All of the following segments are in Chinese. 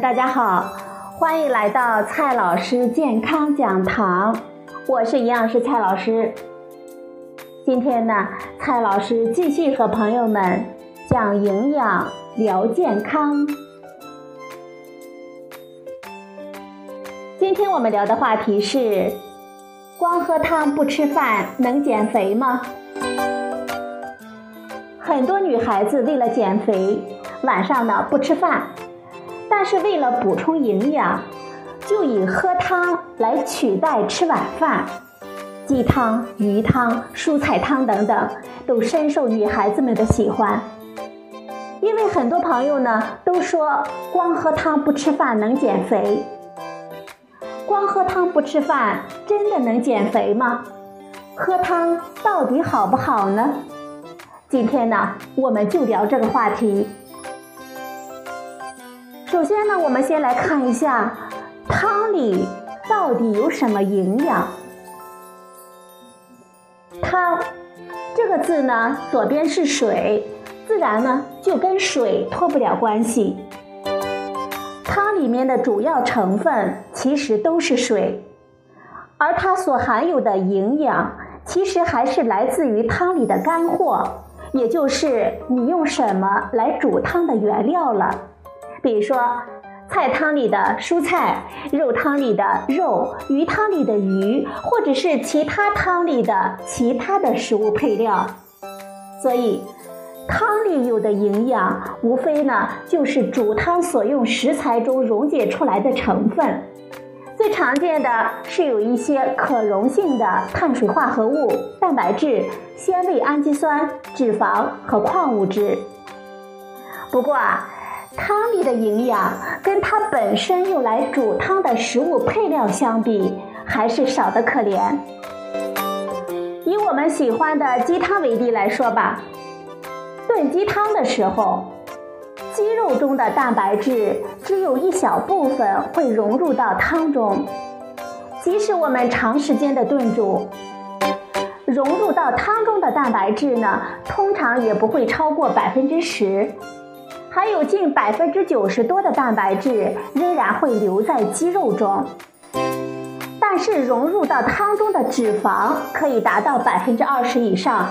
大家好，欢迎来到蔡老师健康讲堂，我是营养师蔡老师。今天呢，蔡老师继续和朋友们讲营养聊健康。今天我们聊的话题是：光喝汤不吃饭能减肥吗？很多女孩子为了减肥，晚上呢不吃饭，但是为了补充营养，就以喝汤来取代吃晚饭。鸡汤、鱼汤、蔬菜汤等等，都深受女孩子们的喜欢。因为很多朋友呢都说，光喝汤不吃饭能减肥。光喝汤不吃饭真的能减肥吗？喝汤到底好不好呢？今天呢，我们就聊这个话题。首先呢，我们先来看一下汤里到底有什么营养。汤这个字呢，左边是水，自然呢就跟水脱不了关系。汤里面的主要成分其实都是水，而它所含有的营养，其实还是来自于汤里的干货，也就是你用什么来煮汤的原料了。比如说。菜汤里的蔬菜，肉汤里的肉，鱼汤里的鱼，或者是其他汤里的其他的食物配料。所以，汤里有的营养，无非呢就是煮汤所用食材中溶解出来的成分。最常见的是有一些可溶性的碳水化合物、蛋白质、纤维、氨基酸、脂肪和矿物质。不过啊。汤里的营养跟它本身用来煮汤的食物配料相比，还是少得可怜。以我们喜欢的鸡汤为例来说吧，炖鸡汤的时候，鸡肉中的蛋白质只有一小部分会融入到汤中，即使我们长时间的炖煮，融入到汤中的蛋白质呢，通常也不会超过百分之十。还有近百分之九十多的蛋白质仍然会留在鸡肉中，但是融入到汤中的脂肪可以达到百分之二十以上。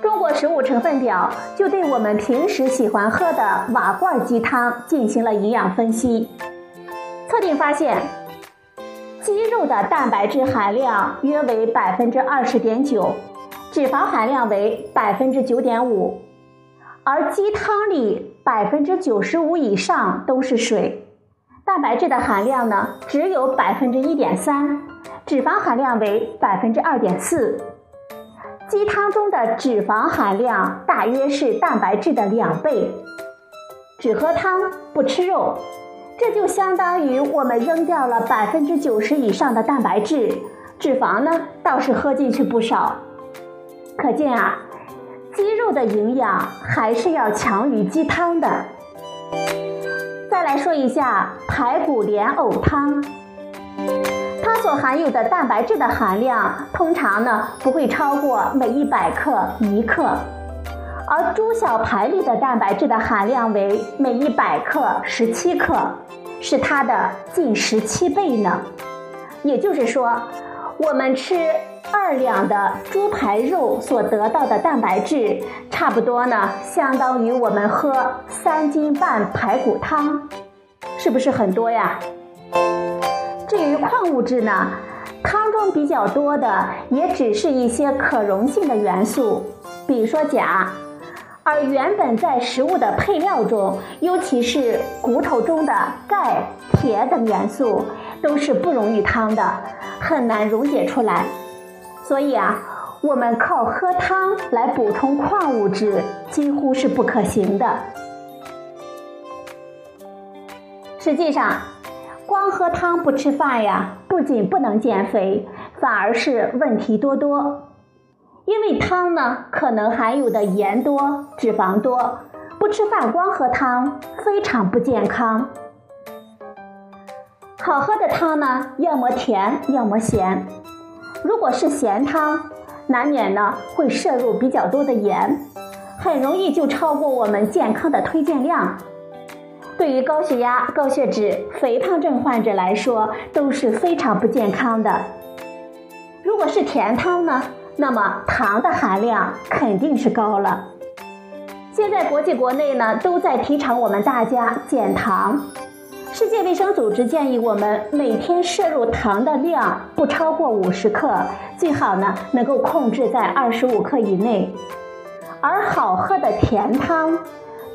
中国食物成分表就对我们平时喜欢喝的瓦罐鸡汤进行了营养分析，测定发现，鸡肉的蛋白质含量约为百分之二十点九，脂肪含量为百分之九点五。而鸡汤里百分之九十五以上都是水，蛋白质的含量呢只有百分之一点三，脂肪含量为百分之二点四。鸡汤中的脂肪含量大约是蛋白质的两倍。只喝汤不吃肉，这就相当于我们扔掉了百分之九十以上的蛋白质，脂肪呢倒是喝进去不少。可见啊。鸡肉的营养还是要强于鸡汤的。再来说一下排骨莲藕汤，它所含有的蛋白质的含量通常呢不会超过每一百克一克，而猪小排里的蛋白质的含量为每一百克十七克，是它的近十七倍呢。也就是说，我们吃。二两的猪排肉所得到的蛋白质，差不多呢，相当于我们喝三斤半排骨汤，是不是很多呀？至于矿物质呢，汤中比较多的也只是一些可溶性的元素，比如说钾，而原本在食物的配料中，尤其是骨头中的钙、铁等元素，都是不溶于汤的，很难溶解出来。所以啊，我们靠喝汤来补充矿物质几乎是不可行的。实际上，光喝汤不吃饭呀，不仅不能减肥，反而是问题多多。因为汤呢，可能含有的盐多、脂肪多，不吃饭光喝汤非常不健康。好喝的汤呢，要么甜，要么咸。如果是咸汤，难免呢会摄入比较多的盐，很容易就超过我们健康的推荐量。对于高血压、高血脂、肥胖症患者来说都是非常不健康的。如果是甜汤呢，那么糖的含量肯定是高了。现在国际国内呢都在提倡我们大家减糖。世界卫生组织建议我们每天摄入糖的量不超过五十克，最好呢能够控制在二十五克以内。而好喝的甜汤，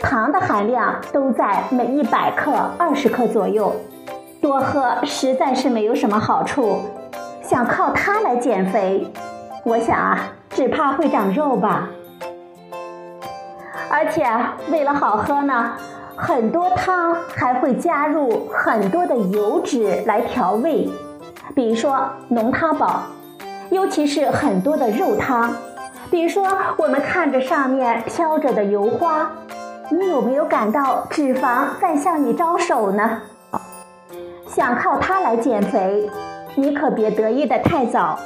糖的含量都在每一百克二十克左右，多喝实在是没有什么好处。想靠它来减肥，我想啊，只怕会长肉吧。而且为了好喝呢。很多汤还会加入很多的油脂来调味，比如说浓汤宝，尤其是很多的肉汤，比如说我们看着上面飘着的油花，你有没有感到脂肪在向你招手呢？想靠它来减肥，你可别得意的太早。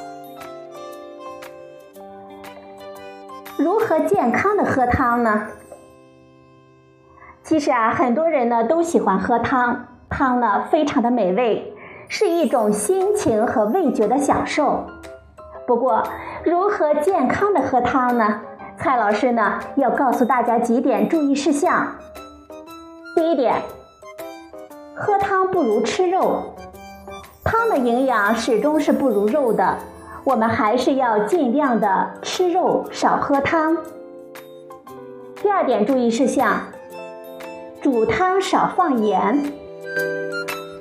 如何健康的喝汤呢？其实啊，很多人呢都喜欢喝汤，汤呢非常的美味，是一种心情和味觉的享受。不过，如何健康的喝汤呢？蔡老师呢要告诉大家几点注意事项。第一点，喝汤不如吃肉，汤的营养始终是不如肉的，我们还是要尽量的吃肉，少喝汤。第二点注意事项。煮汤少放盐，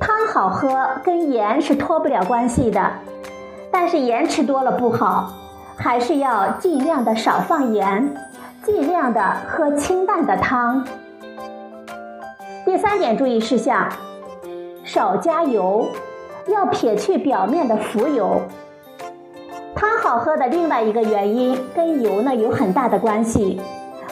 汤好喝跟盐是脱不了关系的，但是盐吃多了不好，还是要尽量的少放盐，尽量的喝清淡的汤。第三点注意事项，少加油，要撇去表面的浮油。汤好喝的另外一个原因跟油呢有很大的关系。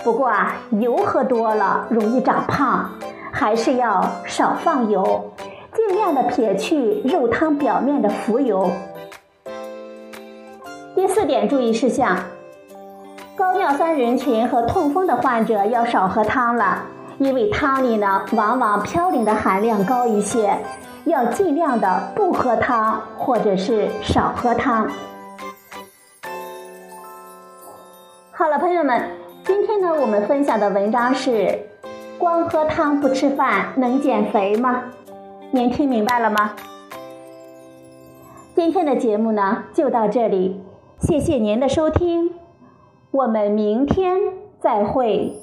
不过啊，油喝多了容易长胖，还是要少放油，尽量的撇去肉汤表面的浮油。第四点注意事项：高尿酸人群和痛风的患者要少喝汤了，因为汤里呢往往嘌呤的含量高一些，要尽量的不喝汤或者是少喝汤。好了，朋友们。今天呢，我们分享的文章是：光喝汤不吃饭能减肥吗？您听明白了吗？今天的节目呢就到这里，谢谢您的收听，我们明天再会。